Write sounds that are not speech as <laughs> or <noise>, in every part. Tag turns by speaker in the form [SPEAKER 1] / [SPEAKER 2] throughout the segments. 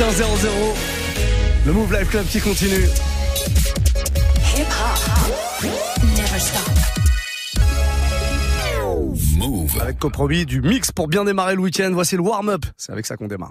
[SPEAKER 1] 21 00. Le Move Life Club qui continue. Hip hop. Never stop. Move. Avec compromis du mix pour bien démarrer le week-end. Voici le warm-up. C'est avec ça qu'on démarre.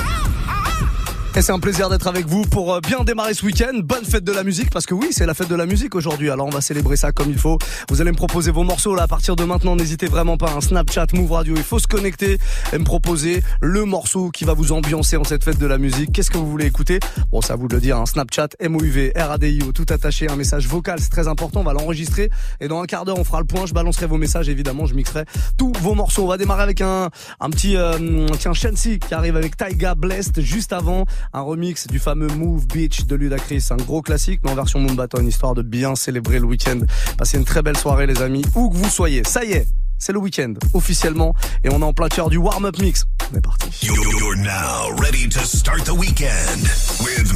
[SPEAKER 1] Et c'est un plaisir d'être avec vous pour euh, bien démarrer ce week-end. Bonne fête de la musique, parce que oui, c'est la fête de la musique aujourd'hui. Alors on va célébrer ça comme il faut. Vous allez me proposer vos morceaux là à partir de maintenant. N'hésitez vraiment pas. Un Snapchat, Move Radio. Il faut se connecter et me proposer le morceau qui va vous ambiancer en cette fête de la musique. Qu'est-ce que vous voulez écouter? Bon, c'est à vous de le dire. Un Snapchat, MOUV, RADIO, tout attaché. Un message vocal, c'est très important. On va l'enregistrer et dans un quart d'heure, on fera le point. Je balancerai vos messages. Évidemment, je mixerai tous vos morceaux. On va démarrer avec un un petit euh, tiens Shensi qui arrive avec Taiga Blessed juste avant un remix du fameux Move Beach de Ludacris, un gros classique mais en version Moonbaton, histoire de bien célébrer le week-end. Passez une très belle soirée les amis, où que vous soyez. Ça y est, c'est le week-end officiellement et on est en plein cœur du warm-up mix. On est parti. You're now ready to start the weekend with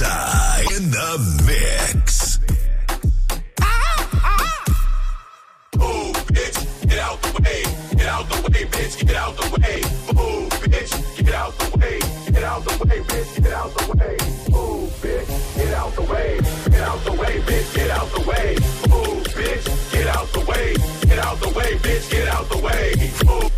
[SPEAKER 1] in the mix. Bitch. Get out the way. Move, bitch. Get out the way. Get out the way, bitch. Get out the way. Move, bitch. Get out the way. Get out the way, bitch. Get out the way. Move,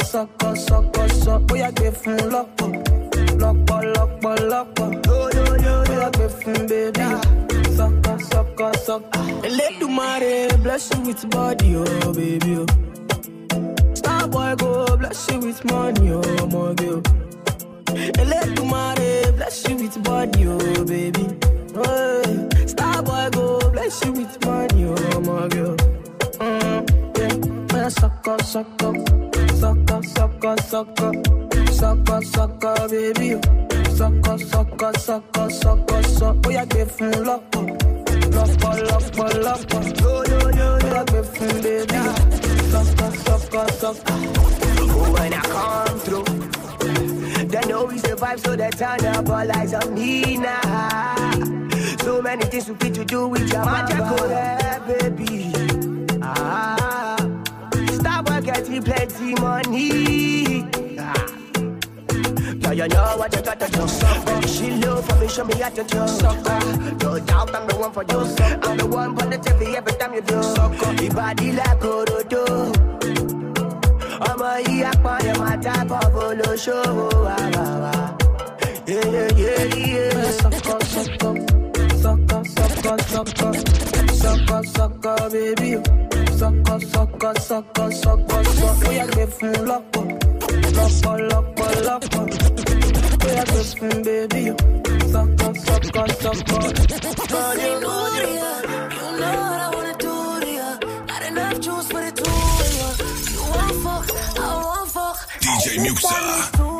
[SPEAKER 2] Sucker, sucker, sucker, sucker. Bóyá gbé fún lọ́pọ̀, lọ́pọ̀, lọ́pọ̀, lọ́pọ̀. Bóyá gbé fún baby. Sucker, sucker, sucker. Elédùmarè bless you with body, oh baby. Oh. Star boy go bless you with money, oh my girl. Elédùmarè bless you with body, oh baby. Hey. Star boy go bless you with money, oh my girl. Mm, yeah, yeah, sucker, sucker, sucker, sucker, sucker, sucker, sucker, baby. Sucker, sucker, sucker, sucker, sucker. Bóyá gbé fún lọ́pọ̀, lọ́pọ̀, lọ́pọ̀, lọ́pọ̀. Bóyá gbé fún baby. Sucker, sucker, sucker.
[SPEAKER 3] When I come through, they know we survive, so they turn up all eyes on me now. So many things we fit to do with your magic, baby. Stop plenty money. Ah. Yeah, you know what you gotta do. Baby, she love for me, show me how to do. Ah, no doubt I'm the one for you. I'm the one for the TV every time you do. Your body like Orodo. ọmọ yìí apọ̀yẹ̀ máa dábọ̀ bó ló ṣòwò àwàwà.
[SPEAKER 2] Sucker, sucker, sucker, sucker, sucker, sucker, sucker, baby. Sucker, sucker, sucker, sucker, sucker. Bóyá gbé fún lọ́pọ̀, lọ́pọ̀, lọ́pọ̀, lọ́pọ̀. Bóyá gbé fún baby. Sucker, sucker, sucker.
[SPEAKER 4] Señoria, you know what I wanna do to ya. Not enough juice for the two of ya. You want fuck, I want fuck.
[SPEAKER 5] DJ Muxa.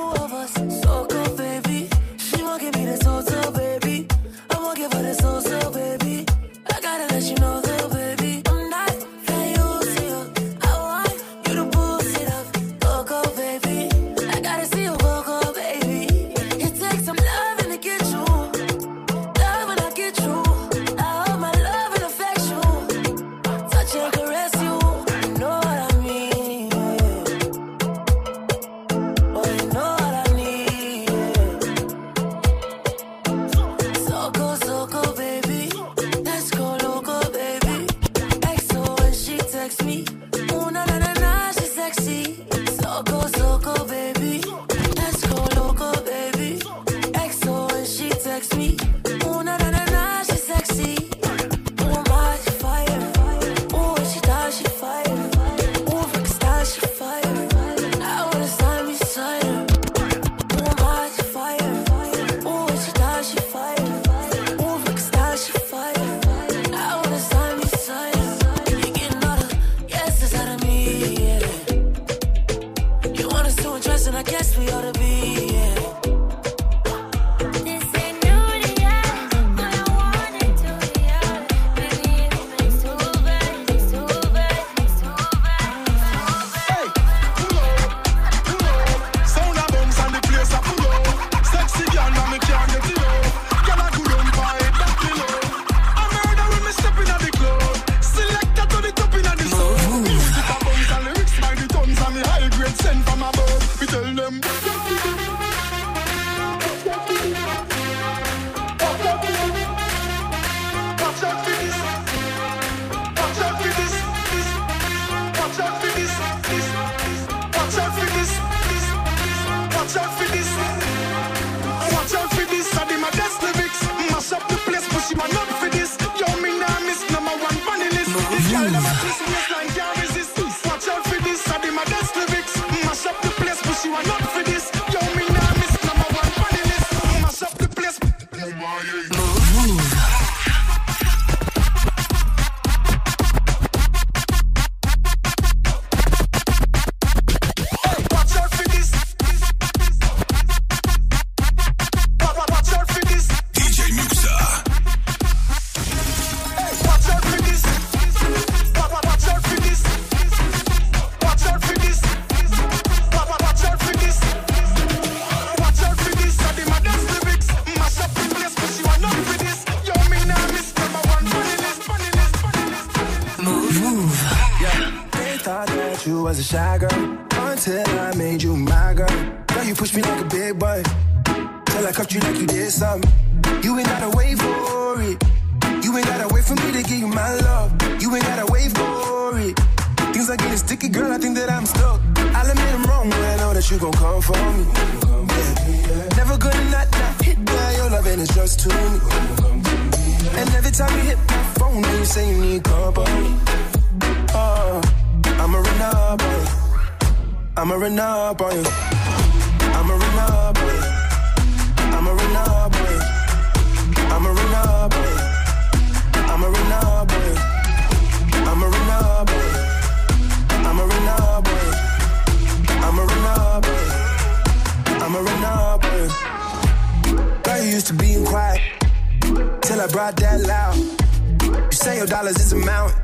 [SPEAKER 6] Brought that loud. You say your dollars is a mountain,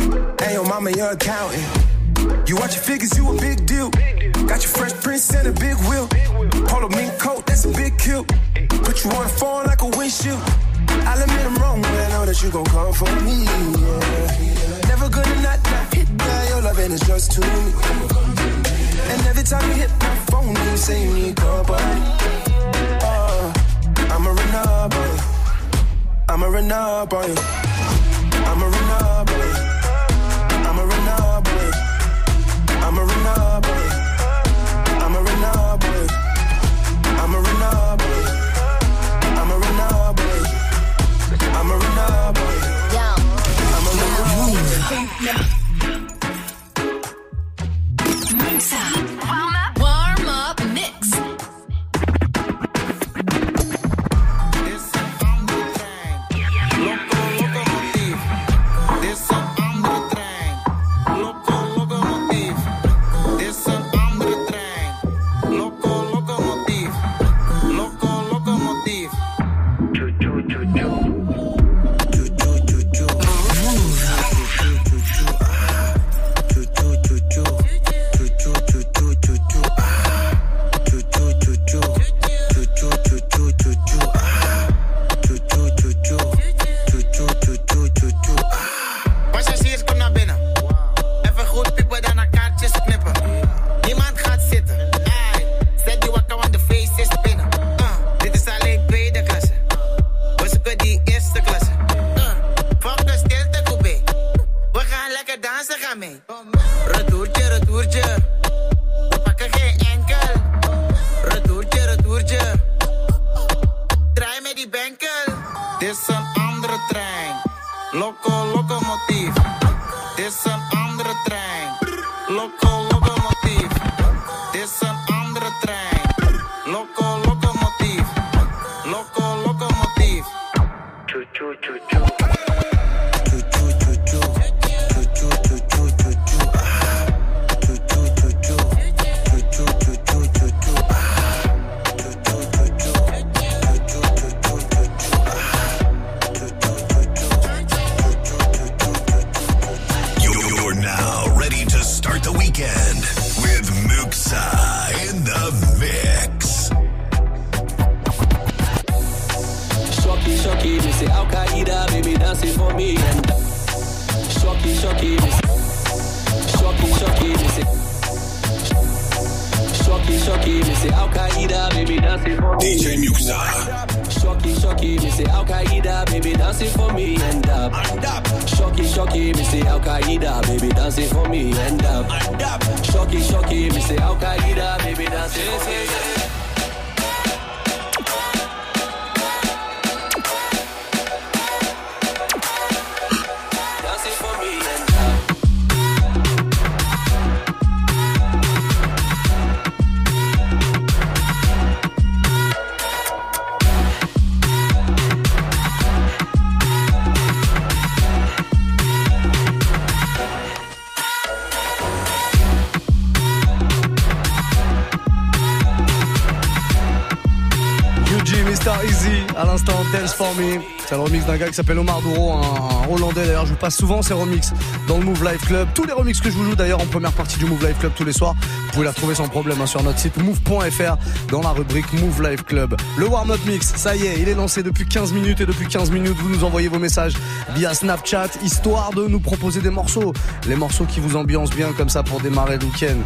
[SPEAKER 6] and your mama your accountant. You watch your figures, you a big deal. Got your fresh prince and a big wheel. Polo mink coat, that's a big kill. Put you on the phone like a windshield. I'll admit I'm wrong, but I know that you gon' come for me. Yeah. Never gonna not, not hit by your love, and it's just to me. And every time you hit my phone, you say you need company. Oh, I'm a run up on you. I'm a Renard boy. I'm a Renard boy. I'm a Renard boy. I'm a Renard boy. I'm a Renard boy. I'm a Renard boy. I'm a Renard boy. I'm a Renard boy. I'm a
[SPEAKER 7] Renard boy. L'instant Dance For Me. C'est le remix d'un gars qui s'appelle Omar Douro, un, Hollandais d'ailleurs. Je vous passe souvent ces remix dans le Move Life Club. Tous les remix que je vous joue d'ailleurs en première partie du Move Life Club tous les soirs, vous pouvez les retrouver sans problème hein, sur notre site move.fr dans la rubrique Move Life Club. Le warm-up mix, ça y est, il est lancé depuis 15 minutes et depuis 15 minutes, vous nous envoyez vos messages via Snapchat, histoire de nous proposer des morceaux. Les morceaux qui vous ambiancent bien comme ça pour démarrer le week-end.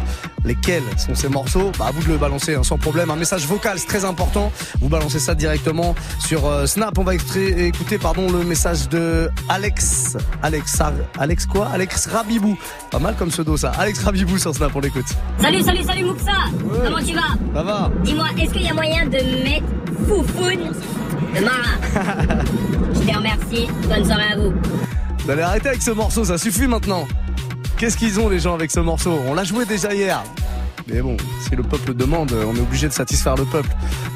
[SPEAKER 7] Lesquels sont ces morceaux? Bah à vous de le balancer hein, sans problème. Un message vocal, c'est très important. Vous balancez ça directement
[SPEAKER 1] directement sur euh, Snap. On va extrait- écouter pardon, le message de Alex. Alex, Alex quoi? Alex Rabibou. Pas mal comme pseudo ça. Alex Rabibou sur Snap, on l'écoute.
[SPEAKER 8] Salut, salut, salut Mouksa Comment tu vas?
[SPEAKER 1] Ça va
[SPEAKER 8] Dis-moi, est-ce qu'il y a moyen de mettre Foufoune de Mara <laughs> Je te remercie, bonne soirée à vous.
[SPEAKER 1] Vous allez arrêter avec ce morceau, ça suffit maintenant. Qu'est-ce qu'ils ont les gens avec ce morceau? On l'a joué déjà hier. Mais bon, si le peuple demande, on est obligé de satisfaire le peuple.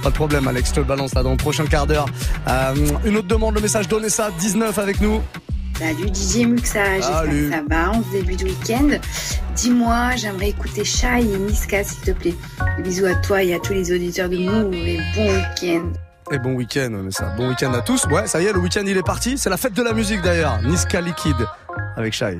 [SPEAKER 1] Pas de problème, Alex, je te le balance là dans le prochain quart d'heure. Euh, une autre demande, le message Donnez ça, 19 avec nous.
[SPEAKER 9] Salut DJ Muxa, j'espère que ça va en ce début de week-end. Dis-moi, j'aimerais écouter Shai et Niska s'il te plaît. Des bisous à toi et à tous les auditeurs de Move et bon week-end.
[SPEAKER 1] Et bon week-end, mais ça, bon week-end à tous. Ouais, ça y est, le week-end il est parti. C'est la fête de la musique d'ailleurs. Niska Liquide avec Shai.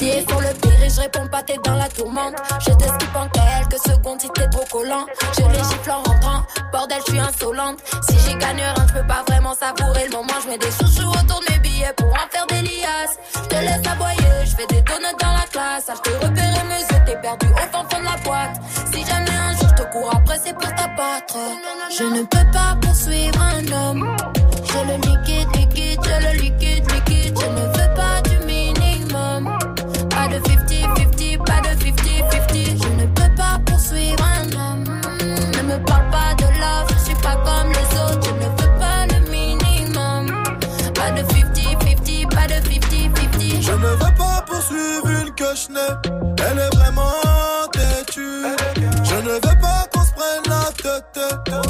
[SPEAKER 10] 50-50. Pour le pire, je réponds pas, t'es dans la tourmente. Je te skip en quelques secondes si t'es trop collant. Je les en rentrant, bordel, je suis insolente. Si j'y gagne rien, je peux pas vraiment savourer le moment. Je mets des chouchous autour de mes billets pour en faire des liasses. Je te laisse aboyer, je fais des donuts dans la classe. Ah, je te repérer mes yeux, t'es perdu au fond fond de la boîte. Si jamais un jour je te cours après, c'est pour t'abattre. Je ne peux pas poursuivre un homme. Je le liquide, liquide, je le liquide, liquide. Je ne veux
[SPEAKER 11] Elle est vraiment têtue. Je ne veux pas qu'on se prenne la tête.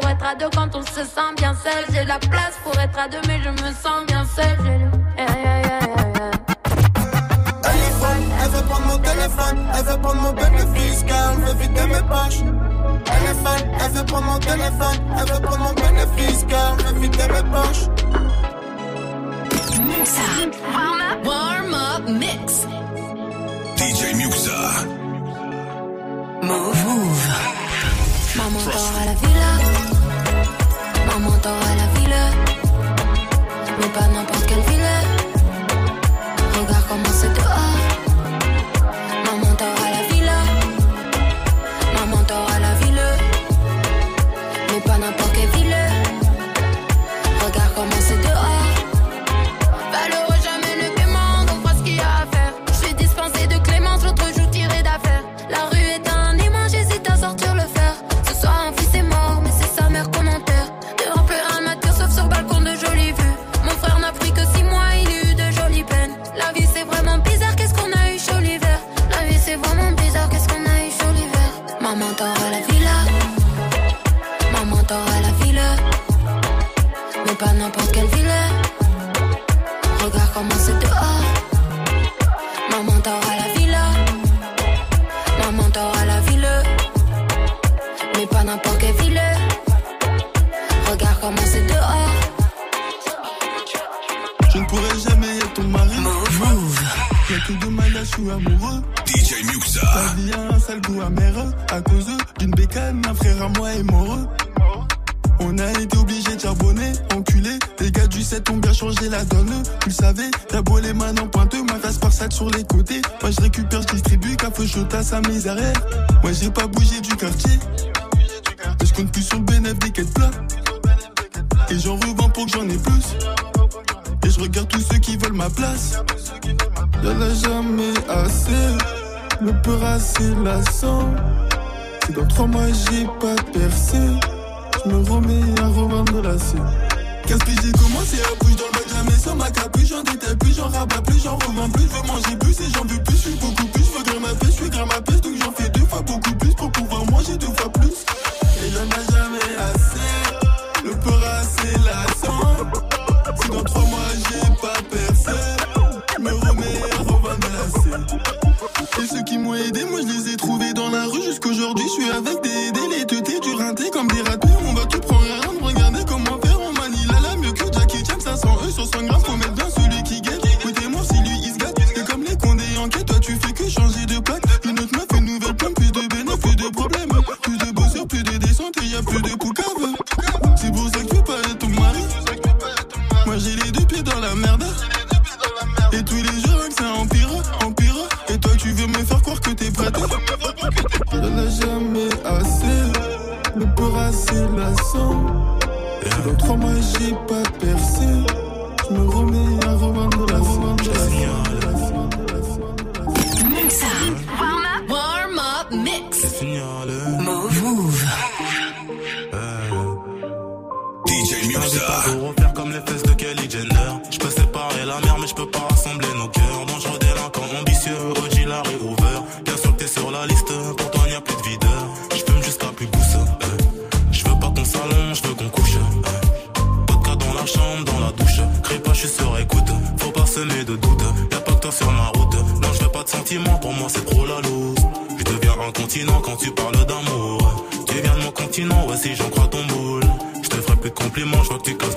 [SPEAKER 10] pour être à deux quand on se sent bien seul. J'ai la place pour être à deux, mais je me sens bien seul. J'ai le- Yeah, yeah, yeah, yeah, yeah.
[SPEAKER 11] Elle est folle, elle veut prendre mon téléphone, elle veut prendre mon bénéfice, car elle veut vider mes poches. Elle est folle, elle veut prendre mon téléphone, elle veut prendre mon bénéfice, car elle veut vider mes poches.
[SPEAKER 10] Warm up, warm up mix.
[SPEAKER 4] DJ Muxa.
[SPEAKER 10] Maman dort à la villa. Maman dort à la villa. Mais pas n'importe quelle villa. Regarde comment c'est la
[SPEAKER 11] tu le savais. T'as beau les mains en pointeux, ma face par sac sur les côtés. Moi je récupère, je distribue, café à sa mes arrêts. Moi j'ai pas bougé du quartier. Mais je compte plus sur le bénéfice des quêtes plats. Et j'en revends pour que j'en ai plus. Et je regarde tous ceux qui veulent ma place. Y'en a jamais assez. Le peur assez lassant. Si dans trois mois j'ai pas percé, je me remets à revendre la scène. Qu'est-ce que j'ai commencé à bouger dans le mais sur ma capuche, j'en détaille plus, j'en rabats plus, j'en revends plus, je veux manger plus et j'en veux plus, je suis beaucoup plus, je veux grimper ma pêche, je suis grimper ma donc j'en fais deux fois beaucoup plus pour pouvoir manger deux fois plus. Et y'en a jamais assez, le peur assez lassant. Si dans trois mois j'ai pas percé, me remets revendasser. Et ceux qui m'ont aidé, moi je les ai trouvés dans la rue jusqu'aujourd'hui, je suis avec des tu
[SPEAKER 12] parles d'amour. Tu viens de mon continent, ouais, si j'en crois ton boule. Je te ferai plus de compliments, je vois que tu casses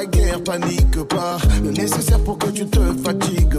[SPEAKER 12] la
[SPEAKER 13] guerre, panique pas. Le nécessaire pour que tu te fatigues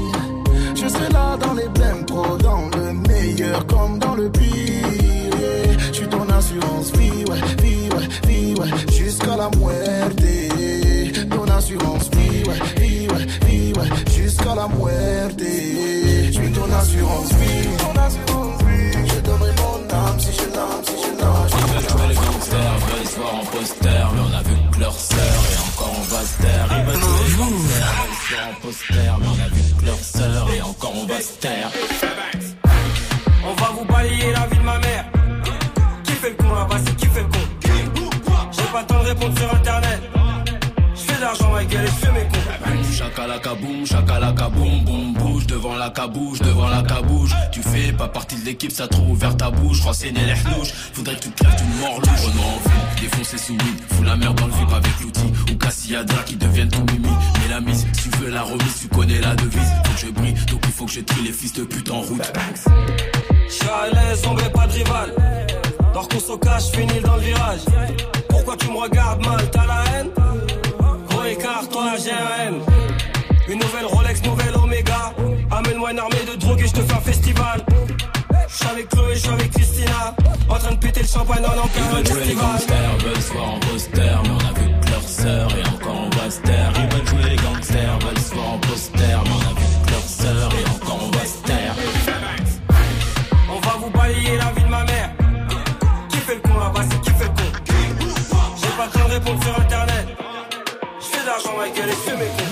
[SPEAKER 13] serai là dans les blèmes, trop dans le meilleur comme dans le pire. Yeah. Je suis ton assurance vie, ouais, vie, ouais, vie, ouais, jusqu'à la muerte. Ton assurance vie, ouais, vie, ouais, vie, ouais, jusqu'à la muerte. Je suis ton assurance vie,
[SPEAKER 14] ton assurance pas le temps de répondre sur internet. Je fais de l'argent, ma gueule, et je fais mes cons.
[SPEAKER 15] Chakalaka boum, chakalaka boum, boum, bouge devant la cabouche, devant la cabouche. Tu fais pas partie de l'équipe, ça trop ouvert ta bouche. Renseigner les hnouches, faudrait que tu crèves d'une mort louche. Renaud en ville, défoncer sous weed, fous la merde dans le vip avec l'outil. Ou Cassiadra qui deviennent ton mimi. Mais la mise, si tu veux la remise, tu connais la devise. Faut que je brille, donc il faut que je trie les fils de pute en route.
[SPEAKER 14] Je suis à l'aise, on veut pas de rival. Dors qu'on se cache, finis dans le virage. Pourquoi tu me regardes mal, t'as la haine? Gros écart, toi j'ai un M. Une nouvelle Rolex, nouvelle Omega. Amène-moi une armée de drogue et je te fais un festival. Je suis avec Chloé, je suis avec Christina. En train de péter le champagne en
[SPEAKER 15] Ils
[SPEAKER 14] plein
[SPEAKER 15] veulent jouer les gangsters, veulent se voir en poster, mais on a vu que leur sœur et encore se taire. Ils veulent jouer les gangsters, veulent se voir en poster, mais on a vu que leur sœur et
[SPEAKER 14] répondre sur internet. Je fais de l'argent, ma gueule, et fais mes cons.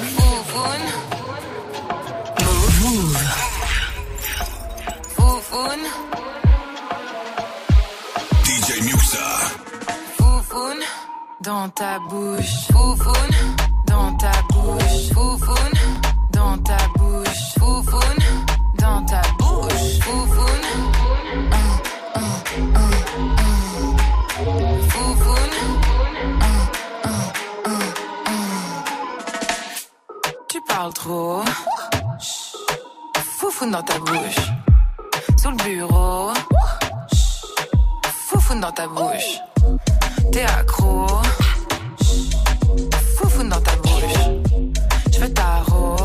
[SPEAKER 2] Foufoune,
[SPEAKER 4] DJ Muxa.
[SPEAKER 2] foufoune, dans ta bouche. Foufoune, dans ta bouche. Foufoune, dans ta bouche. Foufoune, dans ta bouche. Foufoune. Parles trop. Foufoune dans ta bouche. Sous le bureau. Chut. Foufoune dans ta bouche. T'es accro. Chut. Foufoune dans ta bouche. Je veux tarot.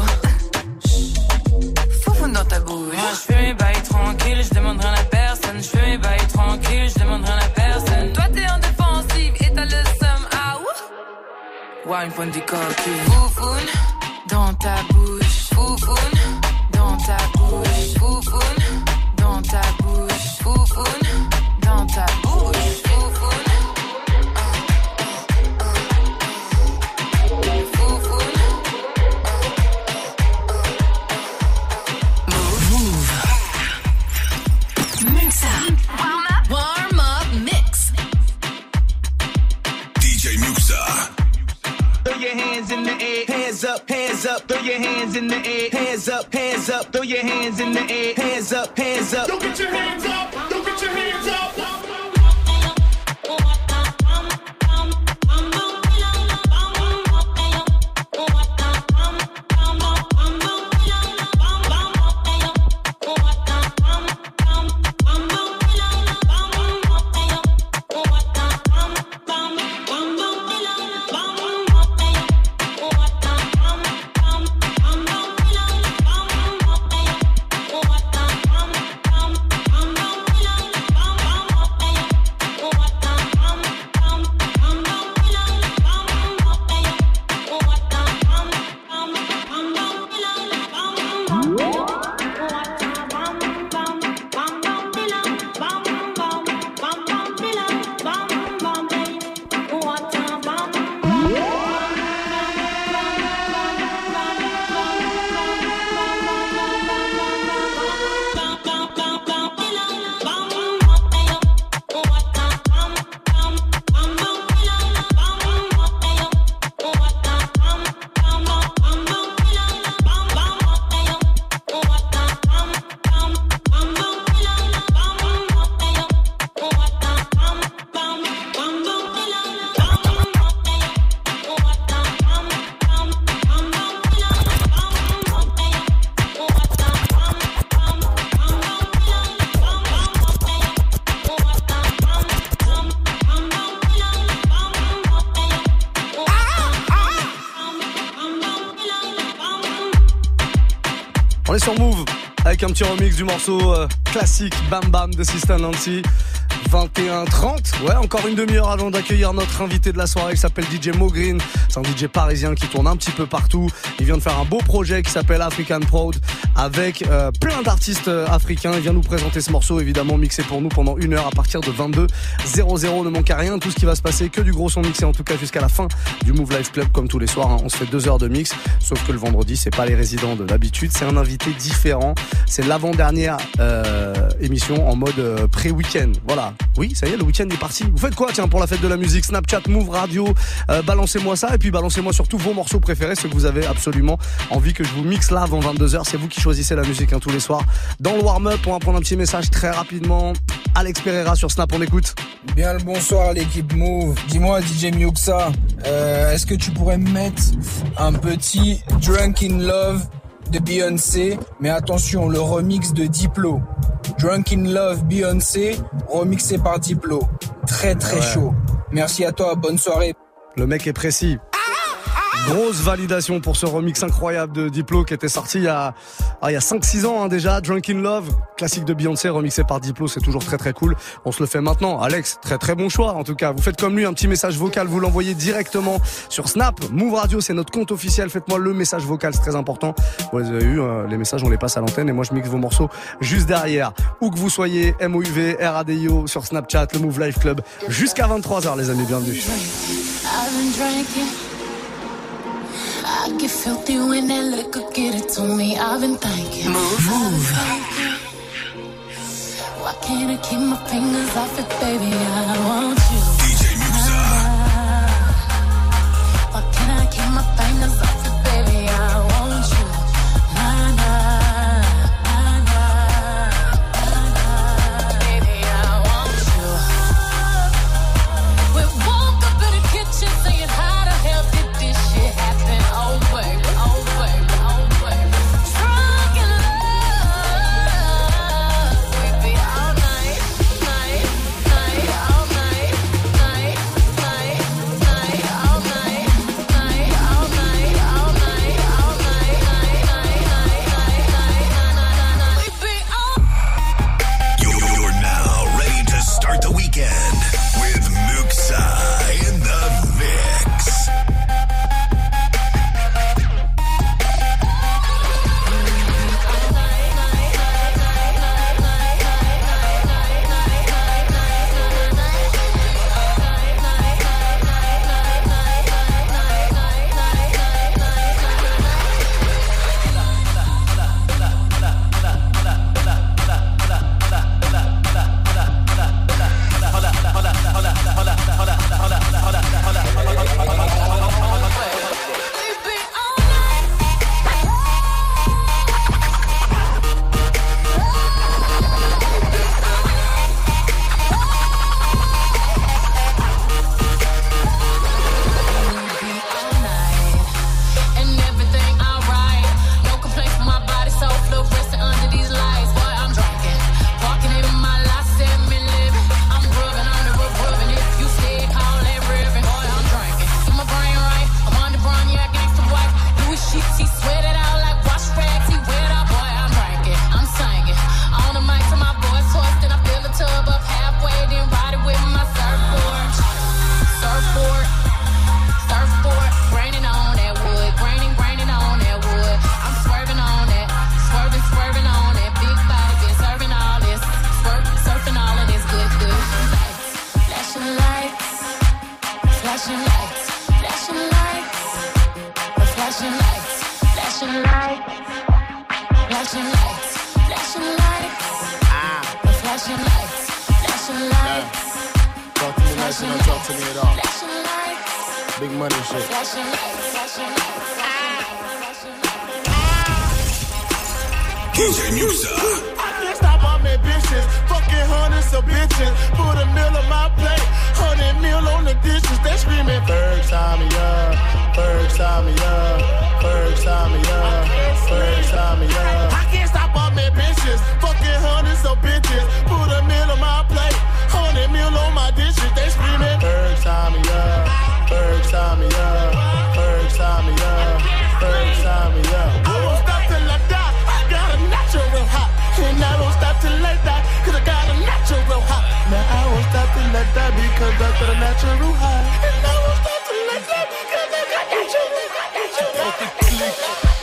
[SPEAKER 2] Foufoune dans ta bouche. Moi, je fais mes bails tranquilles, je demande rien à personne. Je fais mes bails tranquilles, je demande rien à personne. Toi, t'es en défensive et t'as le seum. Ah, ouh. Wine point du coquille. Foufoune dans ta bouche. Foufoune dans ta bouche. Foufoune dans ta bouche. Foufoune dans ta bouche.
[SPEAKER 4] Up.
[SPEAKER 16] Throw your hands in the air, hands up, hands up. Don't get your hands up,
[SPEAKER 1] petit remix du morceau euh, classique Bam Bam de Sister Nancy. 21h30. Ouais, encore une demi-heure avant d'accueillir notre invité de la soirée qui s'appelle DJ Mo Green. C'est un DJ parisien qui tourne un petit peu partout. Il vient de faire un beau projet qui s'appelle African Proud avec euh, plein d'artistes euh, africains. Il vient nous présenter ce morceau, évidemment mixé pour nous pendant une heure à partir de 22 00. Ne manque à rien, tout ce qui va se passer, que du gros son mixé en tout cas jusqu'à la fin du Move Life Club comme tous les soirs. hein. On se fait deux heures de mix, sauf que le vendredi c'est pas les résidents de l'habitude, c'est un invité différent. C'est l'avant-dernière euh, émission en mode euh, pré-week-end. Voilà. Oui, ça y est, le week-end est parti. Vous faites quoi tiens pour la fête de la musique? Snapchat, Move Radio, euh, balancez-moi ça et puis balancez-moi surtout vos morceaux préférés, ceux que vous avez absolument envie que je vous mixe là avant 22h. C'est vous qui choisissez la musique hein, tous les soirs. Dans le warm-up, on va prendre un petit message très rapidement. Alex Pereira sur Snap, on écoute.
[SPEAKER 17] Bien le bonsoir l'équipe Move. Dis-moi DJ Miuxa, euh, est-ce que tu pourrais me mettre un petit Drunk in Love de Beyoncé, mais attention le remix de Diplo. Drunk in Love Beyoncé, remixé par Diplo. Très très
[SPEAKER 1] Ouais.
[SPEAKER 17] chaud. Merci à toi, bonne soirée.
[SPEAKER 1] Le mec est précis. Grosse validation pour ce remix incroyable de Diplo qui était sorti il y a, ah, il a 5-6 ans hein, déjà. Drunk in Love, classique de Beyoncé remixé par Diplo, c'est toujours très très cool. On se le fait maintenant. Alex, très très bon choix en tout cas. Vous faites comme lui, un petit message vocal, vous l'envoyez directement sur Snap. Move Radio, c'est notre compte officiel. Faites-moi le message vocal, c'est très important. Vous avez eu, euh, les messages, on les passe à l'antenne et moi je mixe vos morceaux juste derrière. Où que vous soyez, MOUV, RADIO sur Snapchat, le Move Life Club, jusqu'à 23h les amis, bienvenue.
[SPEAKER 18] I've been drinking. I get filthy when that liquor get it to me. I've been thinking. Move. Why can't I keep my fingers off it, baby? I want you. DJ Why can't I keep my fingers off it,
[SPEAKER 19] League.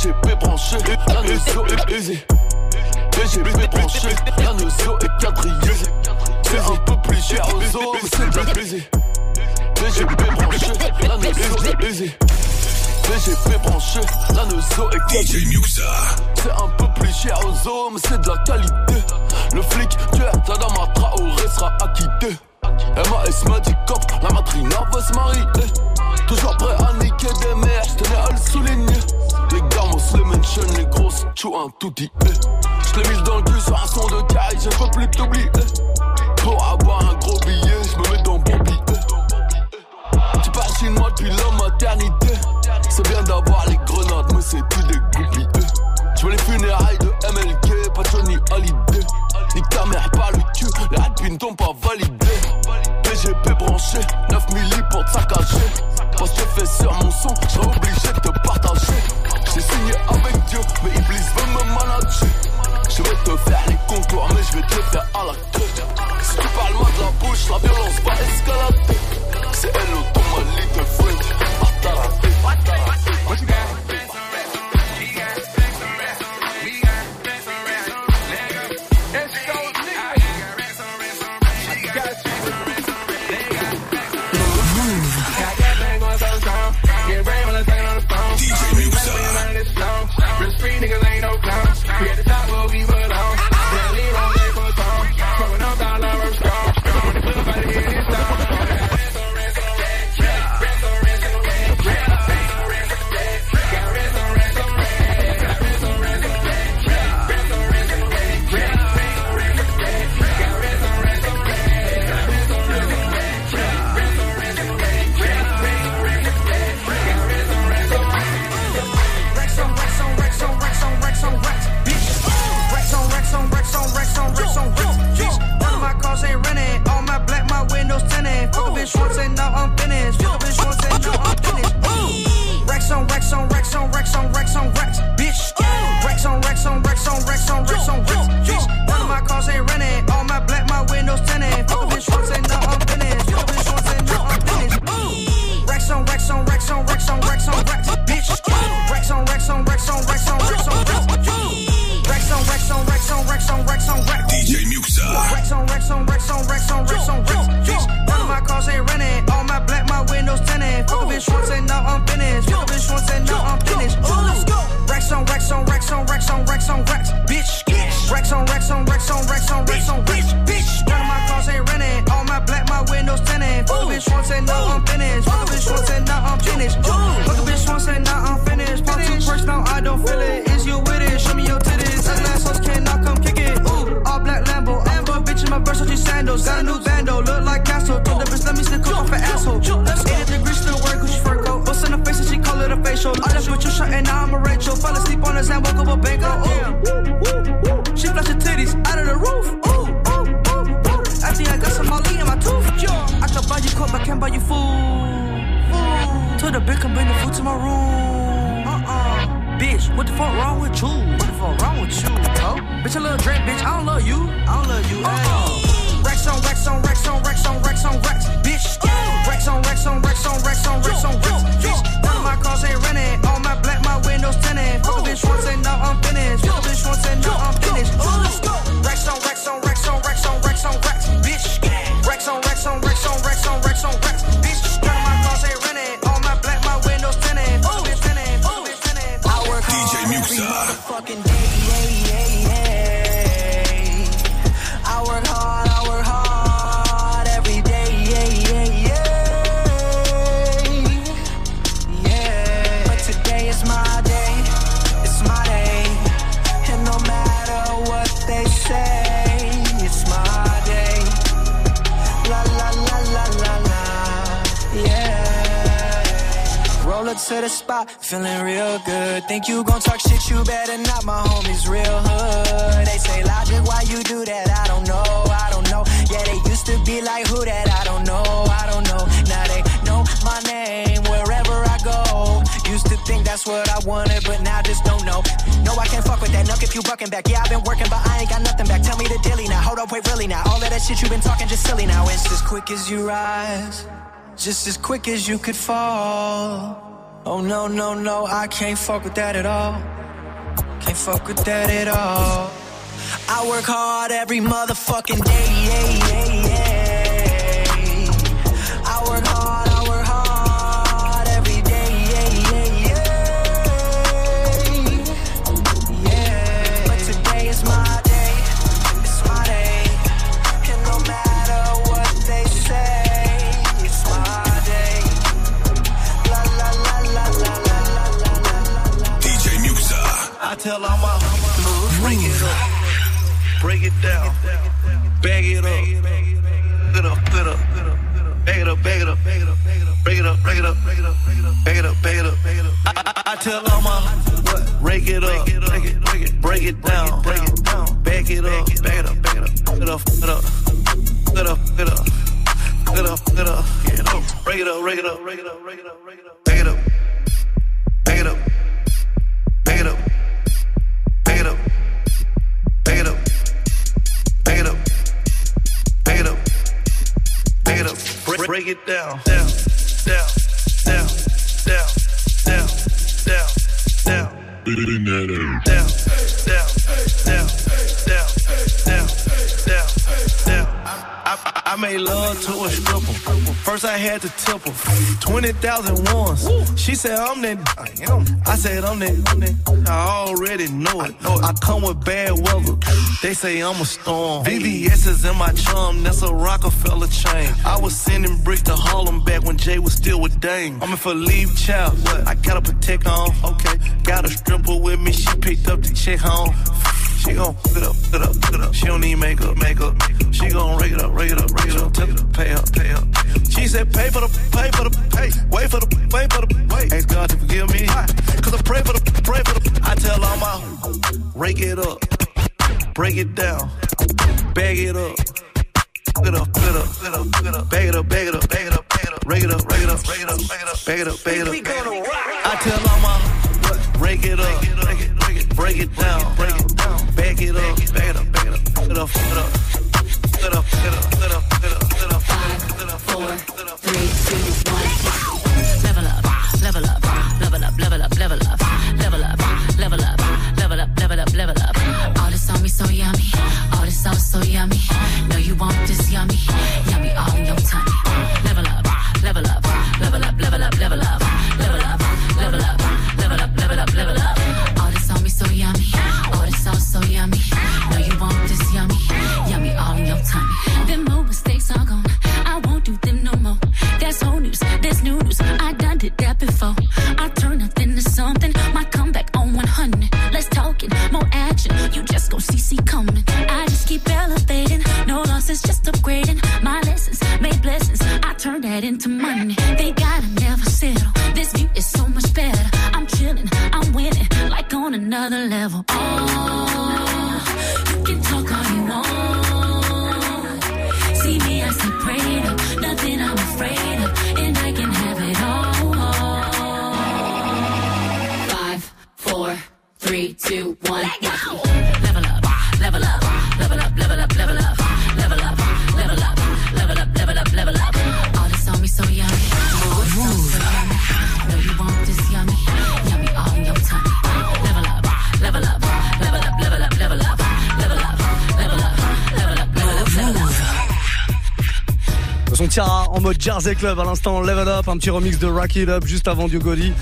[SPEAKER 19] DGP branché, la l'anneau est aisé. DGP branché, la l'anneau est quadrillé. C'est un peu plus cher aux autres, c'est le baiser. DGP branché, l'anneau est aisé. DGP branché, l'anneau est quadrillé. DJ Muxa. C'est un peu plus cher aux hommes, c'est de la qualité. Le flic, tu es ta dame à Traoré sera acquitté. Emma et Smadi Cop, la matrina va se marier. Toujours prêt à niquer des mères, j'tenais à le souligner. Les gamos, les mentions, les grosses, tu un tout dit. Eh. J'l'ai mis dans le cul sur un son de caille, je peux plus t'oublier. Eh. Pour avoir un gros billet, j'me mets dans mon Bobby. Eh. Tu pars chez moi depuis la maternité. C'est bien d'avoir les grenades, mais c'est plus des goupilles. J'veux les funérailles de MLK, pas Johnny Hallyday. Nique ta mère, pas le cul, les rapines t'ont pas validé. PGP branché, 9 milli pour te saccager. Parce que fais sur mon son, j'ai obligé de te partager. J'ai signé avec Dieu, mais Iblis veut me manager. Je vais te faire les concours, mais je vais te faire à la queue. Si tu parles mal de la bouche, la violence va escalader. C'est elle, l'automalie de French. Attarapé. What?
[SPEAKER 16] Feeling real good. Think you gon' talk shit, you better not, my homies real hood. They say, Logic, why you do that? I don't know, I don't know. Yeah, they used to be like, who that? I don't know, I don't know. Now they know my name wherever I go. Used to think that's what I wanted, but now just don't know. No, I can't fuck with that. Nuck if you bucking back. Yeah, I've been working, but I ain't got nothing back. Tell me the dilly now. Hold up, wait, really now. All of that shit you been talking just silly now. It's as quick as you rise, just as quick as you could fall. Oh no, no, no, I can't fuck with that at all. Can't fuck with that at all. I work hard every motherfucking day. Yeah, yeah.
[SPEAKER 20] Tell all my homies, break it up, break it down, bag it up, get up, get up, bag it up, bag it up, break it up, break it up, bag it up, bag it up, bag it. I, tell all my break it up, break it, break it, break it down, break it down, bag it up, bag it up, bag it up, get up, get up, get up, get up, get up, break it up, break it up, break it up, break it up, break it up, bag it up, Break, it down. Down. Down. Down. Down. Down. Down. Down. Down. Down. Down. Down. Made love to a stripper. First I had to tip her. 20,000 once. She said, I'm that. I said, I'm that. I already know it. I come with bad weather. They say I'm a storm. VVS is in my chum. That's a Rockefeller chain. I was sending bricks to Harlem back when Jay was still with Dame. I'm in for leave child. I gotta protect on. Okay. Got a stripper with me. She picked up the check home. She gon' get up, get up, get up. She don't need makeup, makeup. She gon' rake it up, rake it up, rake it up. Tell her pay up, pay up. She said, pay for the, pay for the, pay. Wait for the, wait for the, wait. Ask God to forgive me. Cause I pray for the, pray for the. I tell all my, rake it up, break it down, bag it up. Up, get up, up, get up, bag it up, bag it up, bag it up, bag it up, rake it up, rake it up, rake it up, bag it up, bag it up, bag it up. I tell all my, rake it up, break it, break it, break it down, back it up, back it up, back it
[SPEAKER 21] up, back it up, back it up.
[SPEAKER 1] Jersey Club à l'instant Level Up, un petit remix de Rack It Up juste avant Diogoli.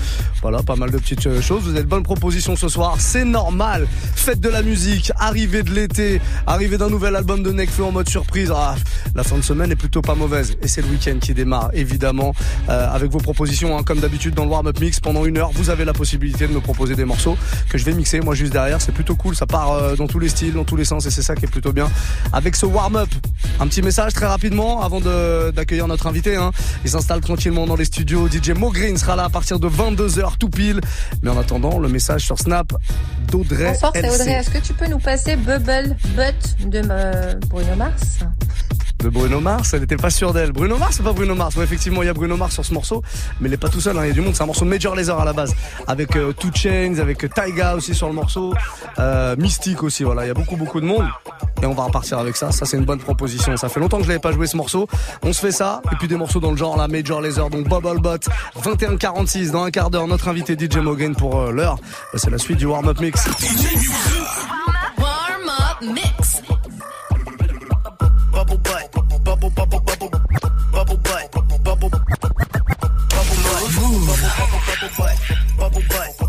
[SPEAKER 1] Voilà, pas mal de petites euh, choses. Vous avez de bonnes propositions ce soir, c'est normal. Fête de la musique, arrivée de l'été, arrivée d'un nouvel album de Nekfeu en mode surprise. Ah, la fin de semaine est plutôt pas mauvaise et c'est le week-end qui démarre évidemment euh, avec vos propositions hein, comme d'habitude dans le warm-up mix pendant une heure. Vous avez la possibilité de me proposer des morceaux que je vais mixer moi juste derrière. C'est plutôt cool, ça part euh, dans tous les styles, dans tous les sens et c'est ça qui est plutôt bien. Avec ce warm-up, un petit message très rapidement avant d'accueillir notre invité. Hein. Il s'installe tranquillement dans les studios. DJ Mo Green sera là à partir de 22h tout pile. Mais en attendant, le message sur Snap d'Audrey
[SPEAKER 22] Bonsoir, c'est. Audrey. Est-ce que tu peux nous passer Bubble Butt de euh, Bruno Mars?
[SPEAKER 1] De Bruno Mars, elle n'était pas sûre d'elle. Bruno Mars ou pas Bruno Mars? Ouais, effectivement, il y a Bruno Mars sur ce morceau, mais il est pas tout seul, hein, il y a du monde, c'est un morceau de Major Lazer à la base, avec euh, Two Chains, avec euh, Taiga aussi sur le morceau, euh, Mystique aussi, voilà, il y a beaucoup beaucoup de monde, et on va repartir avec ça, ça c'est une bonne proposition, ça fait longtemps que je l'avais pas joué ce morceau, on se fait ça, et puis des morceaux dans le genre, là, Major Lazer, donc Bubble Bot, 21-46, dans un quart d'heure, notre invité DJ Mogan pour euh, l'heure, Bah, c'est la suite du warm-up mix.
[SPEAKER 10] Warm up mix.
[SPEAKER 13] Bubble butt, bubble butt, bubble, bubble,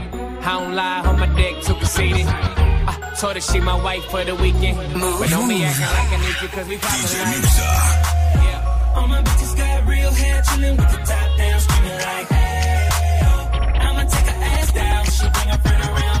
[SPEAKER 23] I don't lie, on my dick too conceited. I told her she my wife for the weekend. But don't be acting like I need you cause we poppin' like
[SPEAKER 2] All my bitches got real hair, chillin' with the top down, screaming like, hey, I'ma take her ass down. She bring her friend around,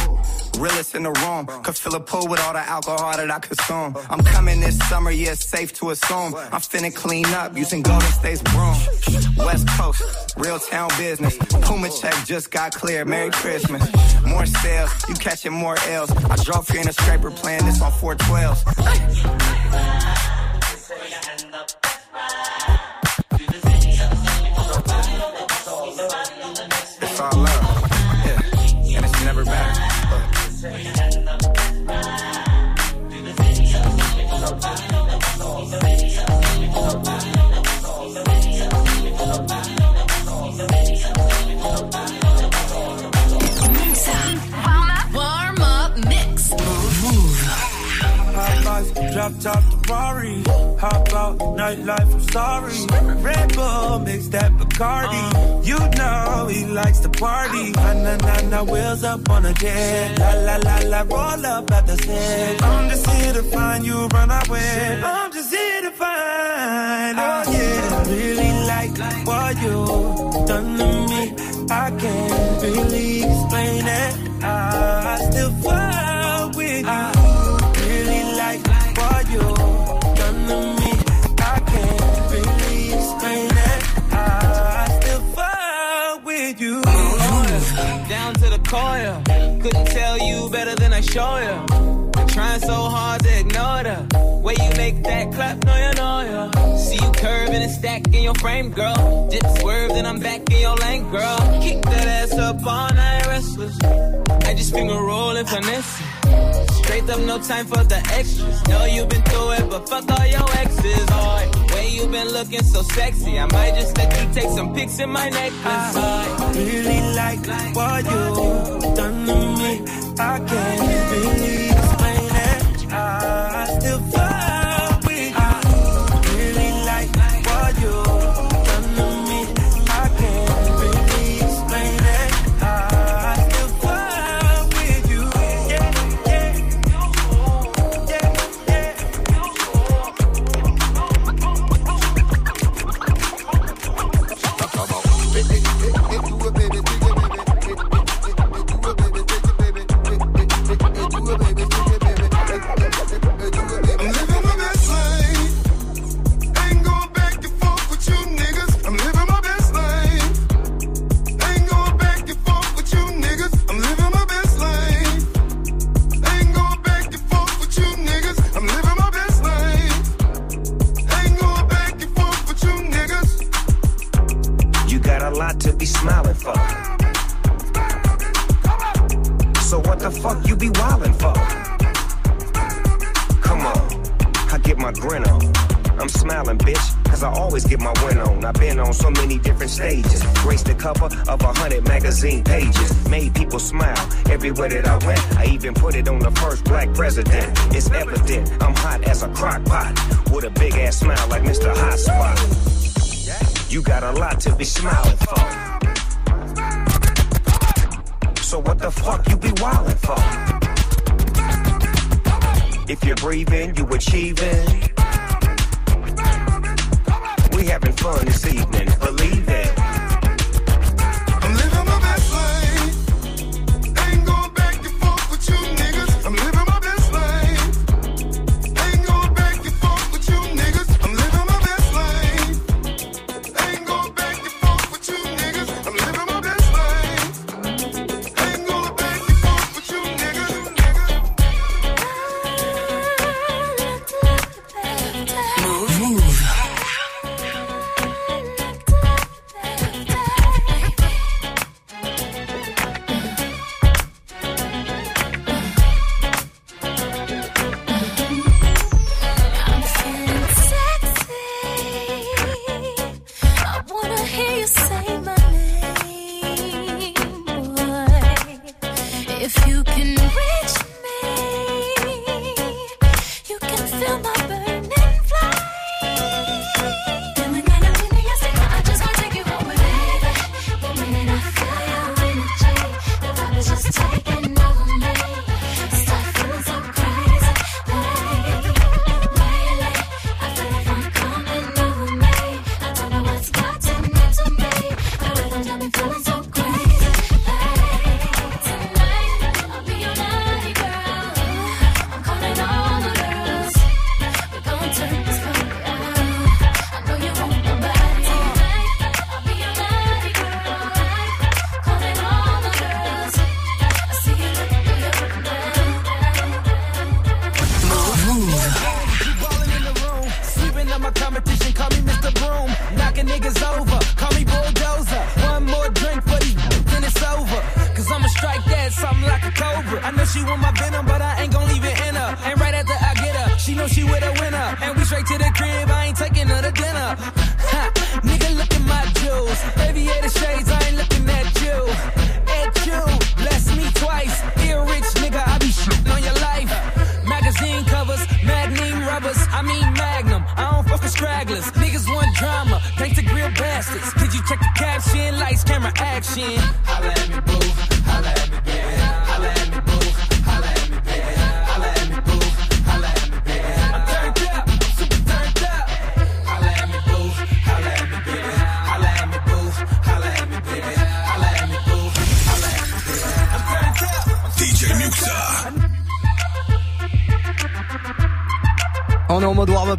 [SPEAKER 24] Realest in the room. Could fill a pool with all the alcohol that I consume. I'm coming this summer, yeah, safe to assume. I'm finna clean up using Golden State's broom. West Coast, real town business. Puma check just got cleared. Merry Christmas. More sales, you catching more L's. I drove here in a scraper playing this on 412s.
[SPEAKER 10] Warm up mix.
[SPEAKER 25] High life, drop top, the Hop out, nightlife, I'm sorry. Red Bull, mix that Bacardi. You know he likes to party. Na na na na, wheels up on a jet. La la la la, roll up at the set. I'm just here to find you, run away. I'm just here to find. Oh yeah, really like what you done to me. I can't really explain it. I still fall
[SPEAKER 2] The core. Couldn't tell you better than I show you. Trying so hard to ignore the way you make that clap, no you know ya. See you curving and stack in your frame, girl. Dip swerve, then I'm back in your lane, girl. Keep that ass up all night, restless. I just finger roll and finesse. it. Straight up, no time for the extras. Know you've been through it, but fuck all your exes. Oh, way you been looking so sexy. I might just let you take some pics in my necklace.
[SPEAKER 25] I really like what you done to me. I can't really explain it. I still
[SPEAKER 21] smile everywhere that I went. I even put it on the first black president. It's evident I'm hot as a crock pot. With a big ass smile like Mr. Hot Spot. You got a lot to be smiling for. So what the fuck you be wildin' for? If you're breathing, you achieving. We having fun this evening,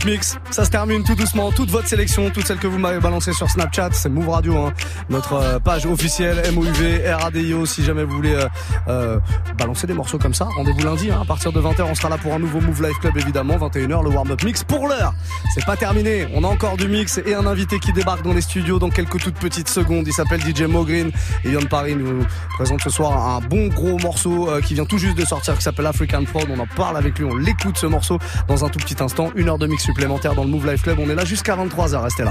[SPEAKER 1] Mix. Ça se termine tout doucement. Toute votre sélection, toutes celles que vous m'avez balancées sur Snapchat, c'est Move Radio, hein. notre euh, page officielle MOUV, RADIO. Si jamais vous voulez euh, euh, balancer des morceaux comme ça, rendez-vous lundi. Hein. À partir de 20h, on sera là pour un nouveau Move Live Club, évidemment. 21h, le warm-up mix. Pour l'heure, c'est pas terminé. On a encore du mix et un invité qui débarque dans les studios dans quelques toutes petites secondes. Il s'appelle DJ Mogreen et Yon Paris nous présente ce soir un bon gros morceau euh, qui vient tout juste de sortir qui s'appelle African Fraud. On en parle avec lui, on l'écoute ce morceau dans un tout petit instant. Une heure de mix supplémentaire dans le Move Live Club. On est là jusqu'à 23h. Restez là.